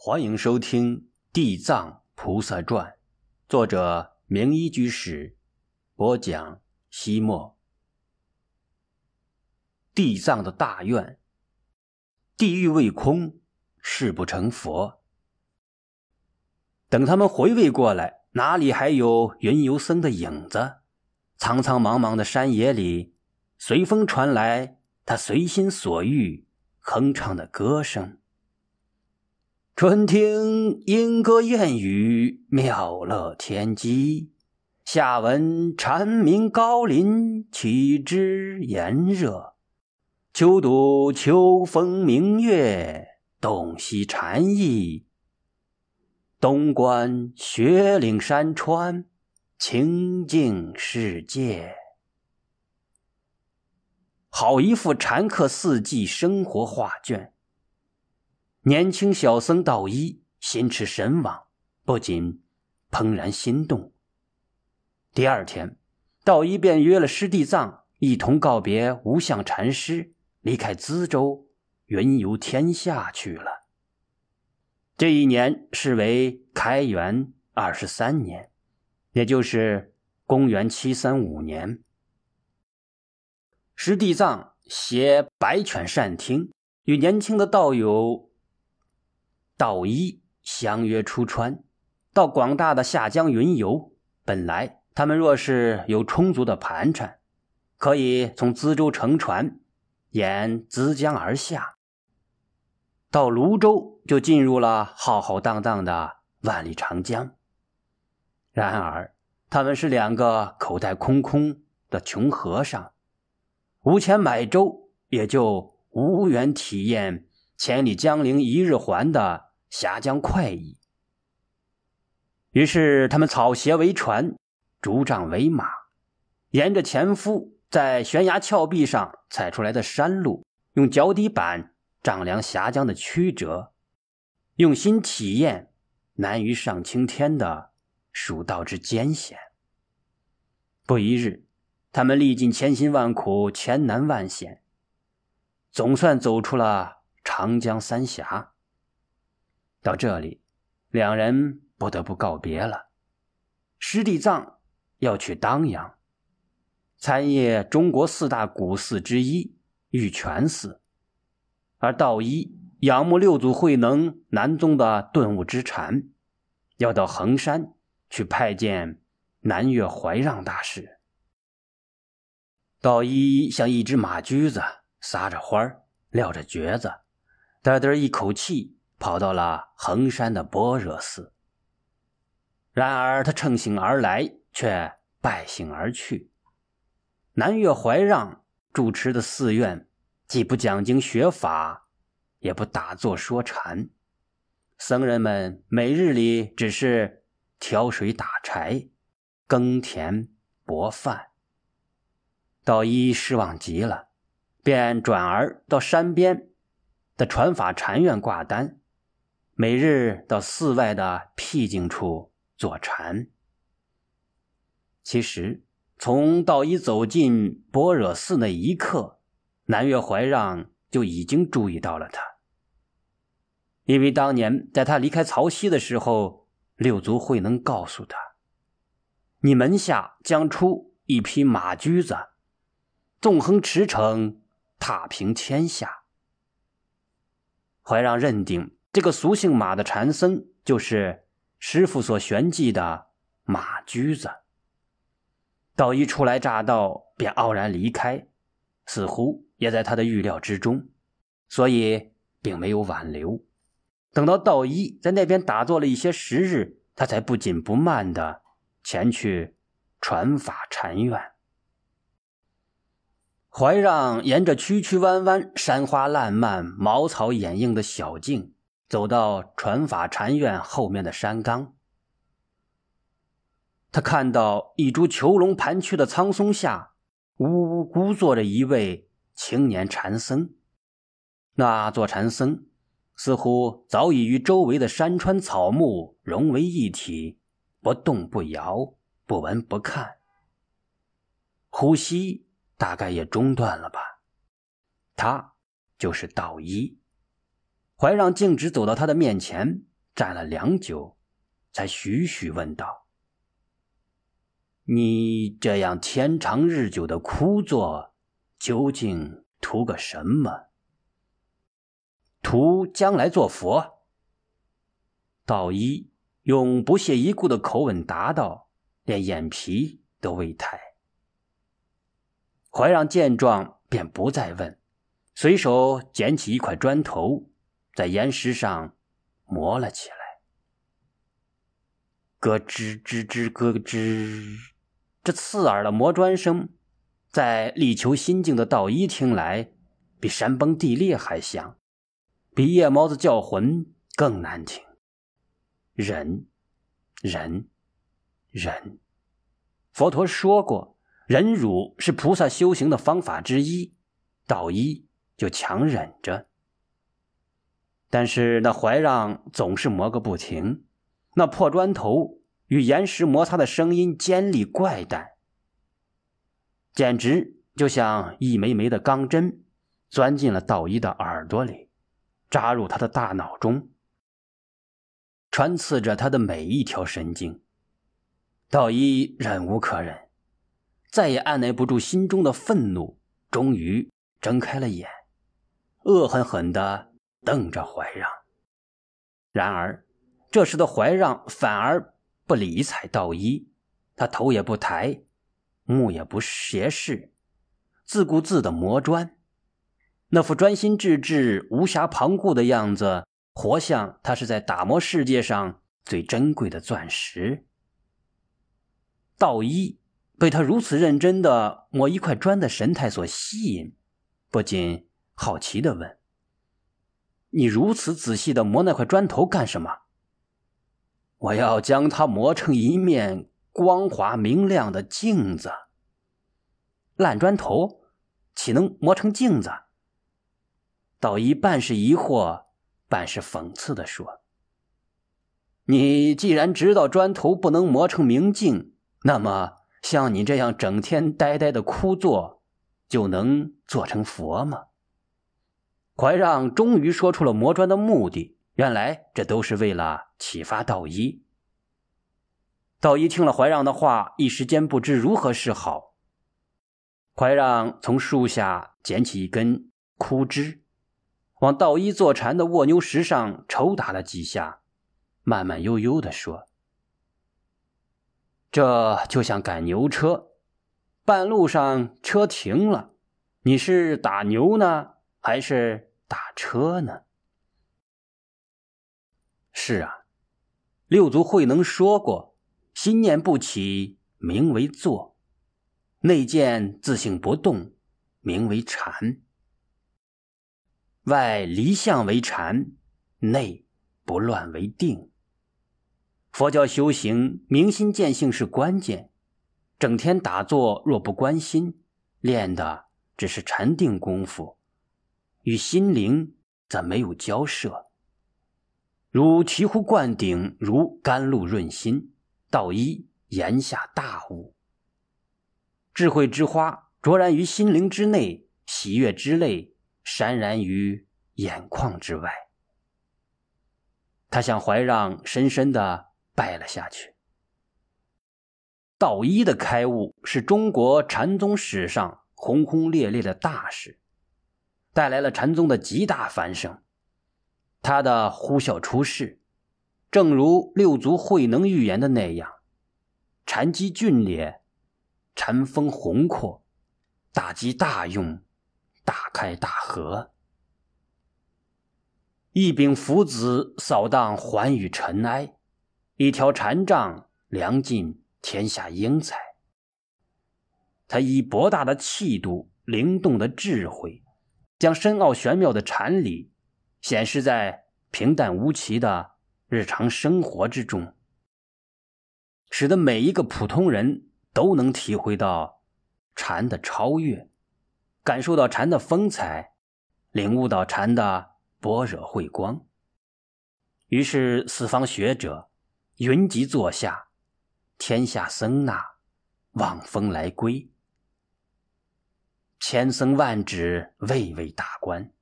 欢迎收听《地藏菩萨传》，作者明一居士播讲。西莫，地藏的大愿，地狱未空，誓不成佛。等他们回味过来，哪里还有云游僧的影子？苍苍茫茫的山野里，随风传来他随心所欲哼唱的歌声。春听莺歌燕语，妙乐天机；夏闻蝉鸣高林，岂知炎热；秋读秋风明月，洞悉禅意；冬观雪岭山川，清净世界。好一幅禅客四季生活画卷。年轻小僧道一心驰神往，不禁怦然心动。第二天，道一便约了师弟藏一同告别无相禅师，离开资州，云游天下去了。这一年是为开元二十三年，也就是公元七三五年。师弟藏携白犬善听，与年轻的道友。道一相约出川，到广大的下江云游。本来他们若是有充足的盘缠，可以从资州乘船沿资江而下，到泸州就进入了浩浩荡荡的万里长江。然而他们是两个口袋空空的穷和尚，无钱买粥，也就无缘体验千里江陵一日还的。峡江快意，于是他们草鞋为船，竹杖为马，沿着前夫在悬崖峭壁上踩出来的山路，用脚底板丈量峡江的曲折，用心体验难于上青天的蜀道之艰险。不一日，他们历尽千辛万苦、千难万险，总算走出了长江三峡。到这里，两人不得不告别了。师弟藏要去当阳参谒中国四大古寺之一玉泉寺，而道一仰慕六祖慧能南宗的顿悟之禅，要到衡山去拜见南岳怀让大师。道一像一只马驹子，撒着欢儿，撂着蹶子，嘚嘚一口气。跑到了衡山的般若寺，然而他乘兴而来，却败兴而去。南岳怀让主持的寺院，既不讲经学法，也不打坐说禅，僧人们每日里只是挑水打柴、耕田博饭。道一失望极了，便转而到山边的传法禅院挂单。每日到寺外的僻静处坐禅。其实，从道一走进般若寺那一刻，南岳怀让就已经注意到了他。因为当年在他离开曹溪的时候，六祖慧能告诉他：“你门下将出一匹马驹子，纵横驰骋，踏平天下。”怀让认定。这个俗姓马的禅僧，就是师傅所悬记的马驹子。道一初来乍到，便傲然离开，似乎也在他的预料之中，所以并没有挽留。等到道一在那边打坐了一些时日，他才不紧不慢的前去传法禅院。怀让沿着曲曲弯弯、山花烂漫、茅草掩映的小径。走到传法禅院后面的山岗，他看到一株囚笼盘曲的苍松下，呜呜孤坐着一位青年禅僧。那座禅僧似乎早已与周围的山川草木融为一体，不动不摇，不闻不看，呼吸大概也中断了吧。他就是道一。怀让径直走到他的面前，站了良久，才徐徐问道：“你这样天长日久的枯坐，究竟图个什么？图将来做佛？”道一用不屑一顾的口吻答道，连眼皮都未抬。怀让见状，便不再问，随手捡起一块砖头，在岩石上磨了起来。咯吱吱吱咯吱，这刺耳的磨砖声，在力求心境的道一听来，比山崩地裂还响，比夜猫子叫魂更难听。忍，忍，忍。佛陀说过。忍辱是菩萨修行的方法之一，道一就强忍着。但是那怀让总是磨个不停，那破砖头与岩石摩擦的声音尖利怪诞，简直就像一枚枚的钢针钻进了道一的耳朵里，扎入他的大脑中，穿刺着他的每一条神经。道一忍无可忍。再也按捺不住心中的愤怒，终于睁开了眼，恶狠狠地瞪着怀让。然而，这时的怀让反而不理睬道一，他头也不抬，目也不斜视，自顾自地磨砖，那副专心致志、无暇旁顾的样子，活像他是在打磨世界上最珍贵的钻石。道一。被他如此认真的磨一块砖的神态所吸引，不禁好奇的问：“你如此仔细的磨那块砖头干什么？”“我要将它磨成一面光滑明亮的镜子。”“烂砖头岂能磨成镜子？”道一半是疑惑，半是讽刺的说：“你既然知道砖头不能磨成明镜，那么……”像你这样整天呆呆的枯坐，就能做成佛吗？怀让终于说出了磨砖的目的，原来这都是为了启发道一。道一听了怀让的话，一时间不知如何是好。怀让从树下捡起一根枯枝，往道一坐禅的卧牛石上抽打了几下，慢慢悠悠地说。这就像赶牛车，半路上车停了，你是打牛呢，还是打车呢？是啊，六祖慧能说过：“心念不起，名为坐；内见自性不动，名为禅。外离相为禅，内不乱为定。”佛教修行，明心见性是关键。整天打坐，若不关心，练的只是禅定功夫，与心灵则没有交涉。如醍醐灌顶，如甘露润心。道一言下大悟，智慧之花卓然于心灵之内，喜悦之泪潸然于眼眶之外。他向怀让深深的。拜了下去。道一的开悟是中国禅宗史上轰轰烈烈的大事，带来了禅宗的极大繁盛。他的呼啸出世，正如六祖慧能预言的那样，禅机峻烈，禅风宏阔，大机大用，大开大合。一柄斧子扫荡寰宇尘埃。一条禅杖量尽天下英才。他以博大的气度、灵动的智慧，将深奥玄妙的禅理显示在平淡无奇的日常生活之中，使得每一个普通人都能体会到禅的超越，感受到禅的风采，领悟到禅的般若慧光。于是四方学者。云集坐下，天下僧那望风来归，千僧万指位位大观。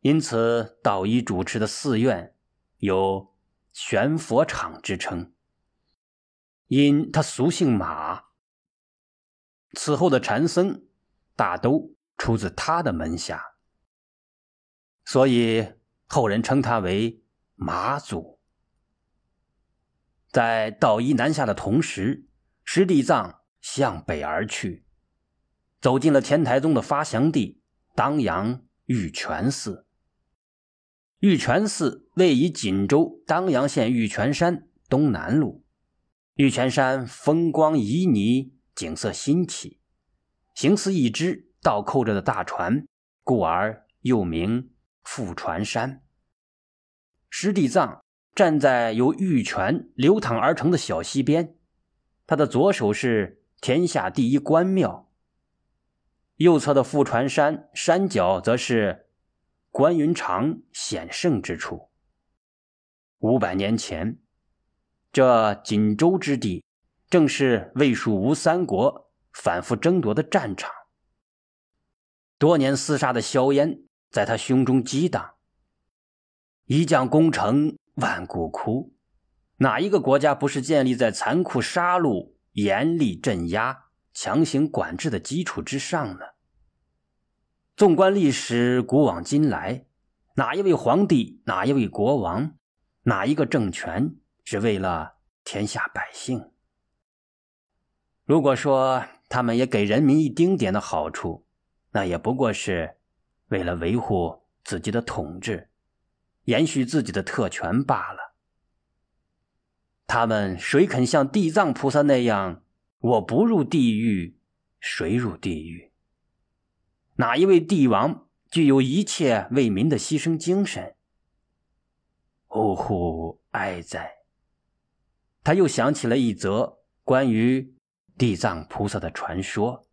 因此，道一主持的寺院有玄佛场之称，因他俗姓马。此后的禅僧大都出自他的门下，所以后人称他为马祖。在道一南下的同时，师弟藏向北而去，走进了天台宗的发祥地当阳玉泉寺。玉泉寺位于锦州当阳县玉泉山东南路。玉泉山风光旖旎。景色新奇，形似一只倒扣着的大船，故而又名覆船山。师弟藏站在由玉泉流淌而成的小溪边，他的左手是天下第一关庙，右侧的富船山山脚则是关云长显圣之处。五百年前，这锦州之地。正是魏蜀吴三国反复争夺的战场，多年厮杀的硝烟在他胸中激荡。一将功成万骨枯，哪一个国家不是建立在残酷杀戮、严厉镇压、强行管制的基础之上呢？纵观历史，古往今来，哪一位皇帝、哪一位国王、哪一个政权是为了天下百姓？如果说他们也给人民一丁点的好处，那也不过是为了维护自己的统治，延续自己的特权罢了。他们谁肯像地藏菩萨那样，我不入地狱，谁入地狱？哪一位帝王具有一切为民的牺牲精神？呜呼哀哉！他又想起了一则关于。地藏菩萨的传说，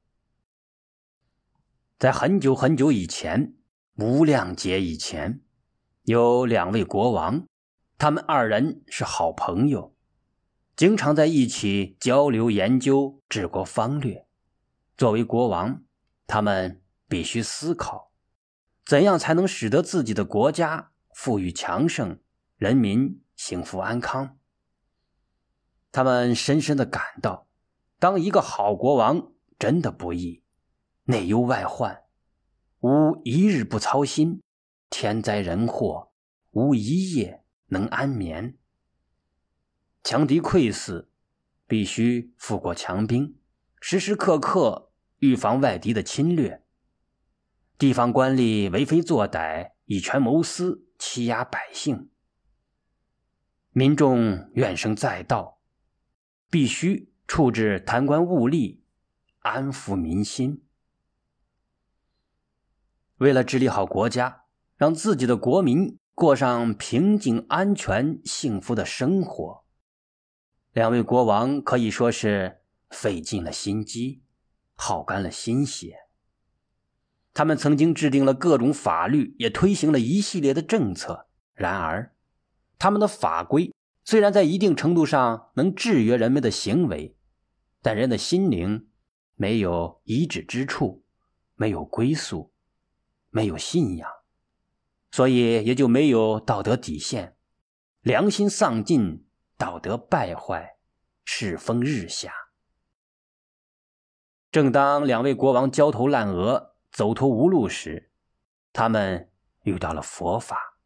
在很久很久以前，无量劫以前，有两位国王，他们二人是好朋友，经常在一起交流研究治国方略。作为国王，他们必须思考，怎样才能使得自己的国家富裕强盛，人民幸福安康。他们深深的感到。当一个好国王真的不易，内忧外患，无一日不操心，天灾人祸，无一夜能安眠。强敌溃死，必须富国强兵，时时刻刻预防外敌的侵略。地方官吏为非作歹，以权谋私，欺压百姓。民众怨声载道，必须。处置贪官污吏，安抚民心。为了治理好国家，让自己的国民过上平静、安全、幸福的生活，两位国王可以说是费尽了心机，耗干了心血。他们曾经制定了各种法律，也推行了一系列的政策。然而，他们的法规虽然在一定程度上能制约人们的行为。但人的心灵没有遗址之处，没有归宿，没有信仰，所以也就没有道德底线，良心丧尽，道德败坏，世风日下。正当两位国王焦头烂额、走投无路时，他们遇到了佛法，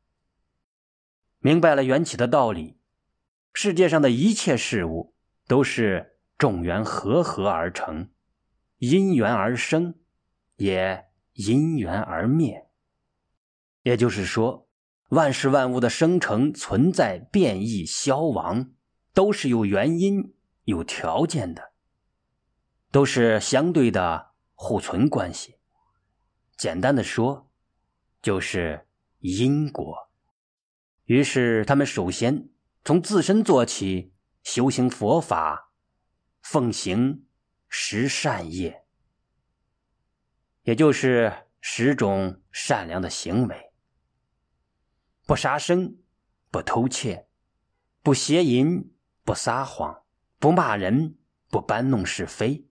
明白了缘起的道理。世界上的一切事物都是。众缘和合而成，因缘而生，也因缘而灭。也就是说，万事万物的生成、存在、变异、消亡，都是有原因、有条件的，都是相对的互存关系。简单的说，就是因果。于是，他们首先从自身做起，修行佛法。奉行十善业，也就是十种善良的行为：不杀生，不偷窃，不邪淫，不撒谎，不骂人，不搬弄是非，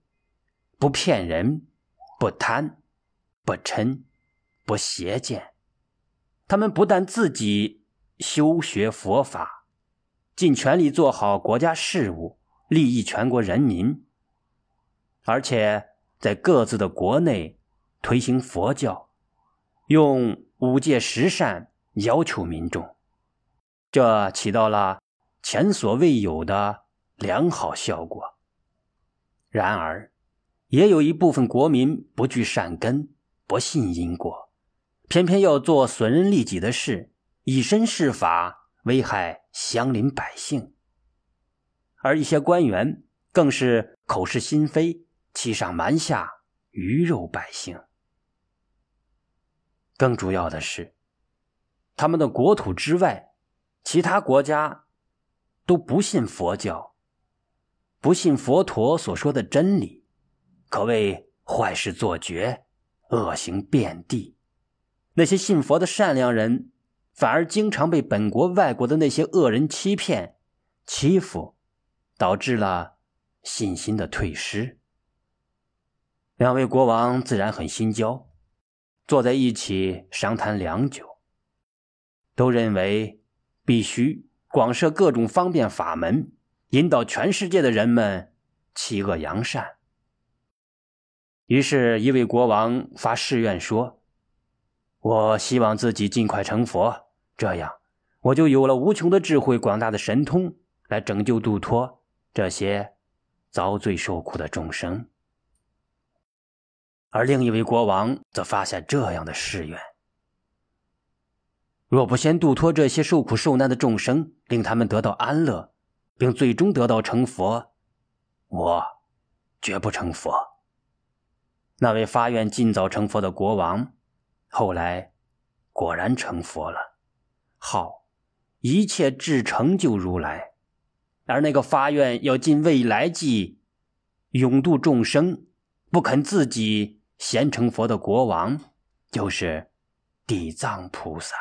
不骗人，不贪，不嗔，不邪见。他们不但自己修学佛法，尽全力做好国家事务，利益全国人民，而且在各自的国内推行佛教，用五戒十善要求民众，这起到了前所未有的良好效果。然而，也有一部分国民不惧善根，不信因果，偏偏要做损人利己的事，以身试法，危害乡邻百姓。而一些官员更是口是心非，欺上瞒下，鱼肉百姓。更主要的是，他们的国土之外，其他国家都不信佛教。不信佛陀所说的真理，可谓坏事做绝，恶行遍地。那些信佛的善良人，反而经常被本国、外国的那些恶人欺骗、欺负，导致了信心的退失。两位国王自然很心焦，坐在一起商谈良久，都认为必须广设各种方便法门。引导全世界的人们弃恶扬善。于是，一位国王发誓愿说：“我希望自己尽快成佛，这样我就有了无穷的智慧、广大的神通，来拯救度脱这些遭罪受苦的众生。”而另一位国王则发下这样的誓愿：“若不先度脱这些受苦受难的众生，令他们得到安乐。”并最终得到成佛，我绝不成佛。那位发愿尽早成佛的国王，后来果然成佛了，号一切智成就如来。而那个发愿要尽未来际永度众生，不肯自己先成佛的国王，就是地藏菩萨。